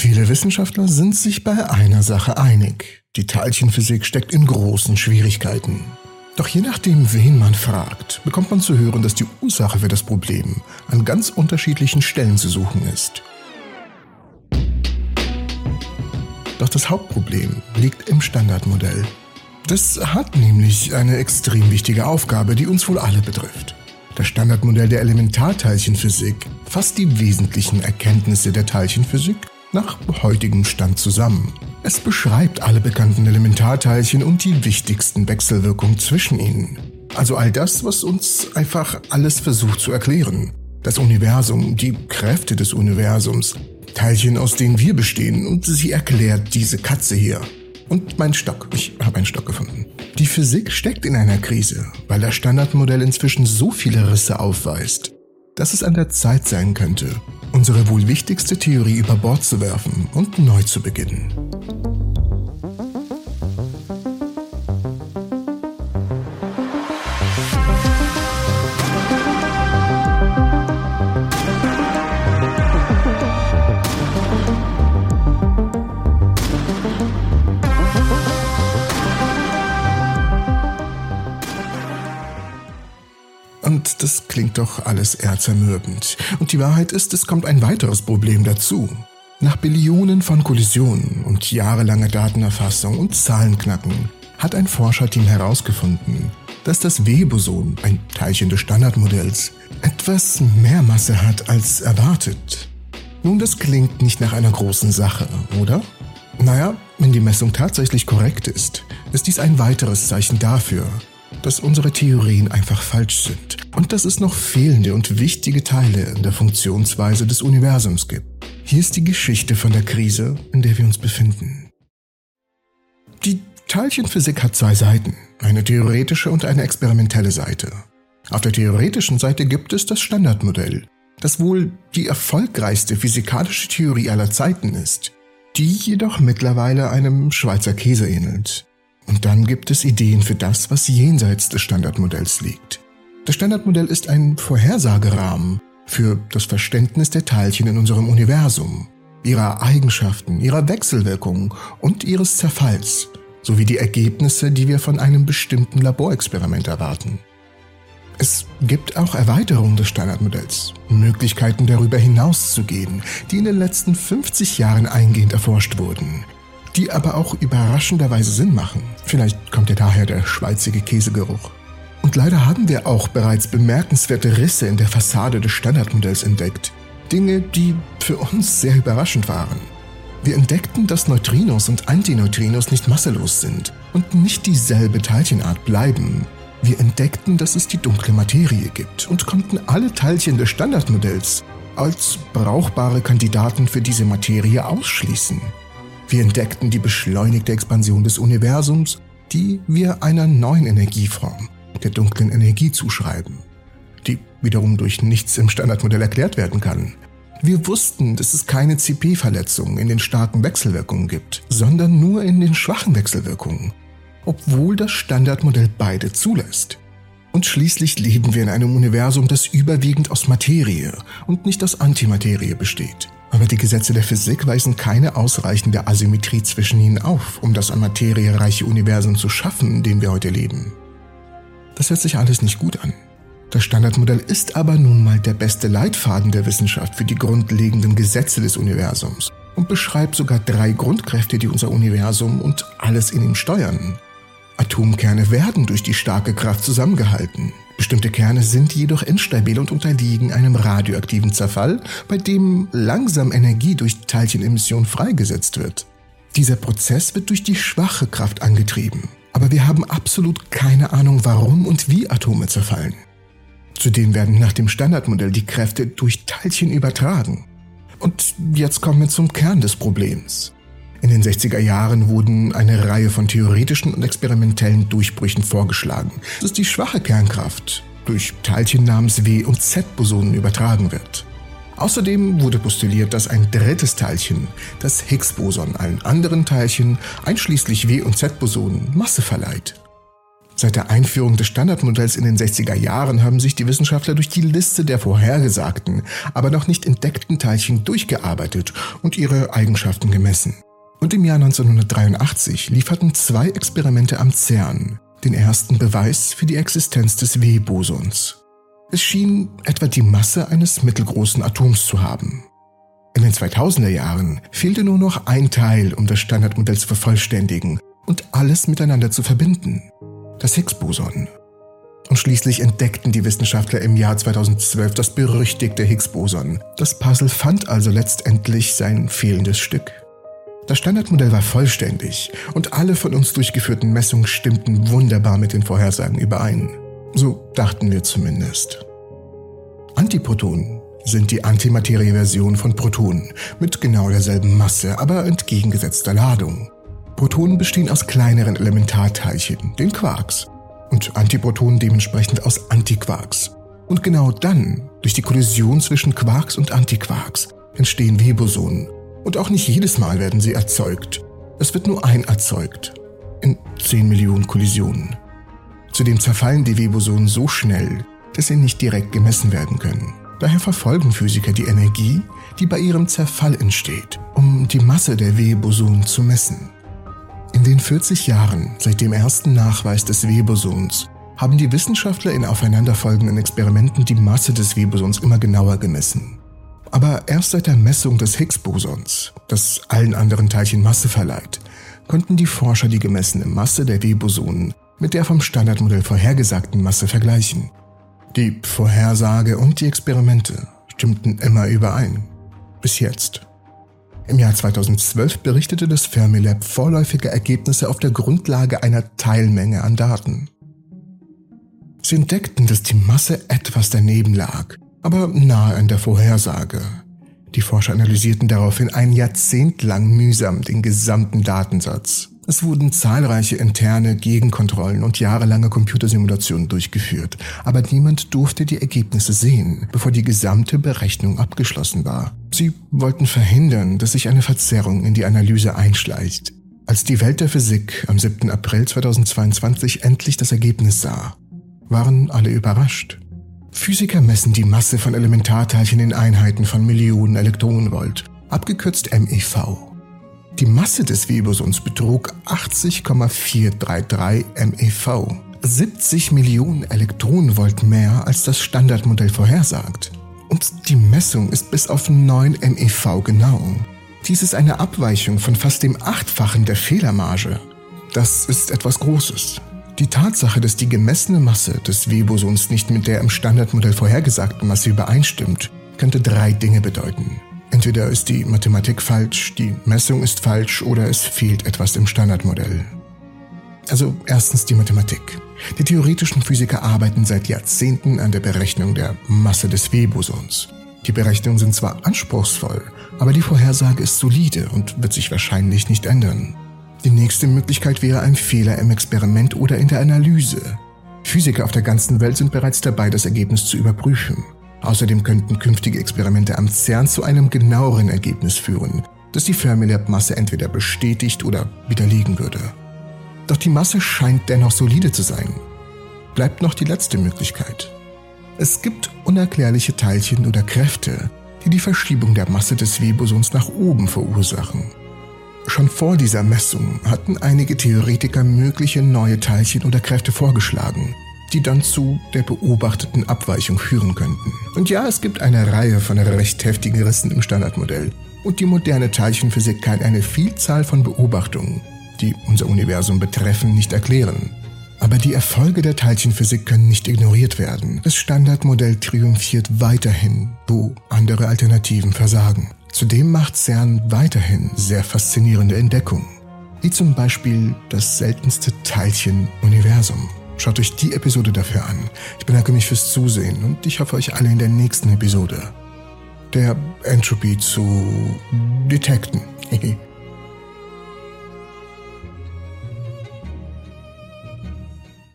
Viele Wissenschaftler sind sich bei einer Sache einig. Die Teilchenphysik steckt in großen Schwierigkeiten. Doch je nachdem, wen man fragt, bekommt man zu hören, dass die Ursache für das Problem an ganz unterschiedlichen Stellen zu suchen ist. Doch das Hauptproblem liegt im Standardmodell. Das hat nämlich eine extrem wichtige Aufgabe, die uns wohl alle betrifft. Das Standardmodell der Elementarteilchenphysik fasst die wesentlichen Erkenntnisse der Teilchenphysik nach heutigem Stand zusammen. Es beschreibt alle bekannten Elementarteilchen und die wichtigsten Wechselwirkungen zwischen ihnen. Also all das, was uns einfach alles versucht zu erklären. Das Universum, die Kräfte des Universums, Teilchen, aus denen wir bestehen und sie erklärt diese Katze hier. Und mein Stock, ich habe einen Stock gefunden. Die Physik steckt in einer Krise, weil das Standardmodell inzwischen so viele Risse aufweist, dass es an der Zeit sein könnte, unsere wohl wichtigste Theorie über Bord zu werfen und neu zu beginnen. Das klingt doch alles eher zermürbend. Und die Wahrheit ist, es kommt ein weiteres Problem dazu. Nach Billionen von Kollisionen und jahrelanger Datenerfassung und Zahlenknacken hat ein Forscherteam herausgefunden, dass das W-Boson, ein Teilchen des Standardmodells, etwas mehr Masse hat als erwartet. Nun, das klingt nicht nach einer großen Sache, oder? Naja, wenn die Messung tatsächlich korrekt ist, ist dies ein weiteres Zeichen dafür, dass unsere Theorien einfach falsch sind und dass es noch fehlende und wichtige Teile in der Funktionsweise des Universums gibt. Hier ist die Geschichte von der Krise, in der wir uns befinden. Die Teilchenphysik hat zwei Seiten, eine theoretische und eine experimentelle Seite. Auf der theoretischen Seite gibt es das Standardmodell, das wohl die erfolgreichste physikalische Theorie aller Zeiten ist, die jedoch mittlerweile einem Schweizer Käse ähnelt. Und dann gibt es Ideen für das, was jenseits des Standardmodells liegt. Das Standardmodell ist ein Vorhersagerahmen für das Verständnis der Teilchen in unserem Universum, ihrer Eigenschaften, ihrer Wechselwirkungen und ihres Zerfalls, sowie die Ergebnisse, die wir von einem bestimmten Laborexperiment erwarten. Es gibt auch Erweiterungen des Standardmodells, Möglichkeiten darüber hinaus zu gehen, die in den letzten 50 Jahren eingehend erforscht wurden, die aber auch überraschenderweise Sinn machen. Vielleicht kommt ja daher der schweizige Käsegeruch. Und leider haben wir auch bereits bemerkenswerte Risse in der Fassade des Standardmodells entdeckt. Dinge, die für uns sehr überraschend waren. Wir entdeckten, dass Neutrinos und Antineutrinos nicht masselos sind und nicht dieselbe Teilchenart bleiben. Wir entdeckten, dass es die dunkle Materie gibt und konnten alle Teilchen des Standardmodells als brauchbare Kandidaten für diese Materie ausschließen. Wir entdeckten die beschleunigte Expansion des Universums, die wir einer neuen Energieform, der dunklen Energie, zuschreiben, die wiederum durch nichts im Standardmodell erklärt werden kann. Wir wussten, dass es keine CP-Verletzungen in den starken Wechselwirkungen gibt, sondern nur in den schwachen Wechselwirkungen, obwohl das Standardmodell beide zulässt. Und schließlich leben wir in einem Universum, das überwiegend aus Materie und nicht aus Antimaterie besteht. Aber die Gesetze der Physik weisen keine ausreichende Asymmetrie zwischen ihnen auf, um das an Materie reiche Universum zu schaffen, in dem wir heute leben. Das hört sich alles nicht gut an. Das Standardmodell ist aber nun mal der beste Leitfaden der Wissenschaft für die grundlegenden Gesetze des Universums und beschreibt sogar drei Grundkräfte, die unser Universum und alles in ihm steuern. Atomkerne werden durch die starke Kraft zusammengehalten. Bestimmte Kerne sind jedoch instabil und unterliegen einem radioaktiven Zerfall, bei dem langsam Energie durch Teilchenemission freigesetzt wird. Dieser Prozess wird durch die schwache Kraft angetrieben, aber wir haben absolut keine Ahnung, warum und wie Atome zerfallen. Zudem werden nach dem Standardmodell die Kräfte durch Teilchen übertragen. Und jetzt kommen wir zum Kern des Problems. In den 60er Jahren wurden eine Reihe von theoretischen und experimentellen Durchbrüchen vorgeschlagen, dass die schwache Kernkraft durch Teilchen namens W- und Z-Bosonen übertragen wird. Außerdem wurde postuliert, dass ein drittes Teilchen, das Higgs-Boson, allen anderen Teilchen, einschließlich W- und Z-Bosonen, Masse verleiht. Seit der Einführung des Standardmodells in den 60er Jahren haben sich die Wissenschaftler durch die Liste der vorhergesagten, aber noch nicht entdeckten Teilchen durchgearbeitet und ihre Eigenschaften gemessen. Und im Jahr 1983 lieferten zwei Experimente am CERN den ersten Beweis für die Existenz des W-Bosons. Es schien etwa die Masse eines mittelgroßen Atoms zu haben. In den 2000er Jahren fehlte nur noch ein Teil, um das Standardmodell zu vervollständigen und alles miteinander zu verbinden das Higgs-Boson. Und schließlich entdeckten die Wissenschaftler im Jahr 2012 das berüchtigte Higgs-Boson. Das Puzzle fand also letztendlich sein fehlendes Stück. Das Standardmodell war vollständig und alle von uns durchgeführten Messungen stimmten wunderbar mit den Vorhersagen überein. So dachten wir zumindest. Antiprotonen sind die Antimaterie-Version von Protonen mit genau derselben Masse, aber entgegengesetzter Ladung. Protonen bestehen aus kleineren Elementarteilchen, den Quarks, und Antiprotonen dementsprechend aus Antiquarks. Und genau dann, durch die Kollision zwischen Quarks und Antiquarks, entstehen W-Bosonen. Und auch nicht jedes Mal werden sie erzeugt. Es wird nur ein erzeugt. In 10 Millionen Kollisionen. Zudem zerfallen die W-Bosonen so schnell, dass sie nicht direkt gemessen werden können. Daher verfolgen Physiker die Energie, die bei ihrem Zerfall entsteht, um die Masse der W-Bosonen zu messen. In den 40 Jahren seit dem ersten Nachweis des Webosons haben die Wissenschaftler in aufeinanderfolgenden Experimenten die Masse des Webosons immer genauer gemessen. Aber erst seit der Messung des Higgs-Bosons, das allen anderen Teilchen Masse verleiht, konnten die Forscher die gemessene Masse der W-Bosonen mit der vom Standardmodell vorhergesagten Masse vergleichen. Die Vorhersage und die Experimente stimmten immer überein. Bis jetzt. Im Jahr 2012 berichtete das Fermilab vorläufige Ergebnisse auf der Grundlage einer Teilmenge an Daten. Sie entdeckten, dass die Masse etwas daneben lag, aber nahe an der Vorhersage. Die Forscher analysierten daraufhin ein Jahrzehnt lang mühsam den gesamten Datensatz. Es wurden zahlreiche interne Gegenkontrollen und jahrelange Computersimulationen durchgeführt, aber niemand durfte die Ergebnisse sehen, bevor die gesamte Berechnung abgeschlossen war. Sie wollten verhindern, dass sich eine Verzerrung in die Analyse einschleicht. Als die Welt der Physik am 7. April 2022 endlich das Ergebnis sah, waren alle überrascht. Physiker messen die Masse von Elementarteilchen in Einheiten von Millionen Elektronenvolt, abgekürzt MeV. Die Masse des Webosons betrug 80,433 MeV, 70 Millionen Elektronenvolt mehr als das Standardmodell vorhersagt. Und die Messung ist bis auf 9 MeV genau. Dies ist eine Abweichung von fast dem Achtfachen der Fehlermarge. Das ist etwas Großes. Die Tatsache, dass die gemessene Masse des Webosons nicht mit der im Standardmodell vorhergesagten Masse übereinstimmt, könnte drei Dinge bedeuten. Entweder ist die Mathematik falsch, die Messung ist falsch oder es fehlt etwas im Standardmodell. Also erstens die Mathematik. Die theoretischen Physiker arbeiten seit Jahrzehnten an der Berechnung der Masse des W-Bosons. Die Berechnungen sind zwar anspruchsvoll, aber die Vorhersage ist solide und wird sich wahrscheinlich nicht ändern. Die nächste Möglichkeit wäre ein Fehler im Experiment oder in der Analyse. Physiker auf der ganzen Welt sind bereits dabei, das Ergebnis zu überprüfen. Außerdem könnten künftige Experimente am CERN zu einem genaueren Ergebnis führen, das die Fermilab-Masse entweder bestätigt oder widerlegen würde. Doch die Masse scheint dennoch solide zu sein. Bleibt noch die letzte Möglichkeit. Es gibt unerklärliche Teilchen oder Kräfte, die die Verschiebung der Masse des W-Bosons nach oben verursachen. Schon vor dieser Messung hatten einige Theoretiker mögliche neue Teilchen oder Kräfte vorgeschlagen, die dann zu der beobachteten Abweichung führen könnten. Und ja, es gibt eine Reihe von recht heftigen Rissen im Standardmodell. Und die moderne Teilchenphysik kann eine Vielzahl von Beobachtungen, die unser Universum betreffen, nicht erklären. Aber die Erfolge der Teilchenphysik können nicht ignoriert werden. Das Standardmodell triumphiert weiterhin, wo andere Alternativen versagen. Zudem macht CERN weiterhin sehr faszinierende Entdeckungen, wie zum Beispiel das seltenste Teilchen-Universum. Schaut euch die Episode dafür an. Ich bedanke mich fürs Zusehen und ich hoffe euch alle in der nächsten Episode der Entropy zu detekten.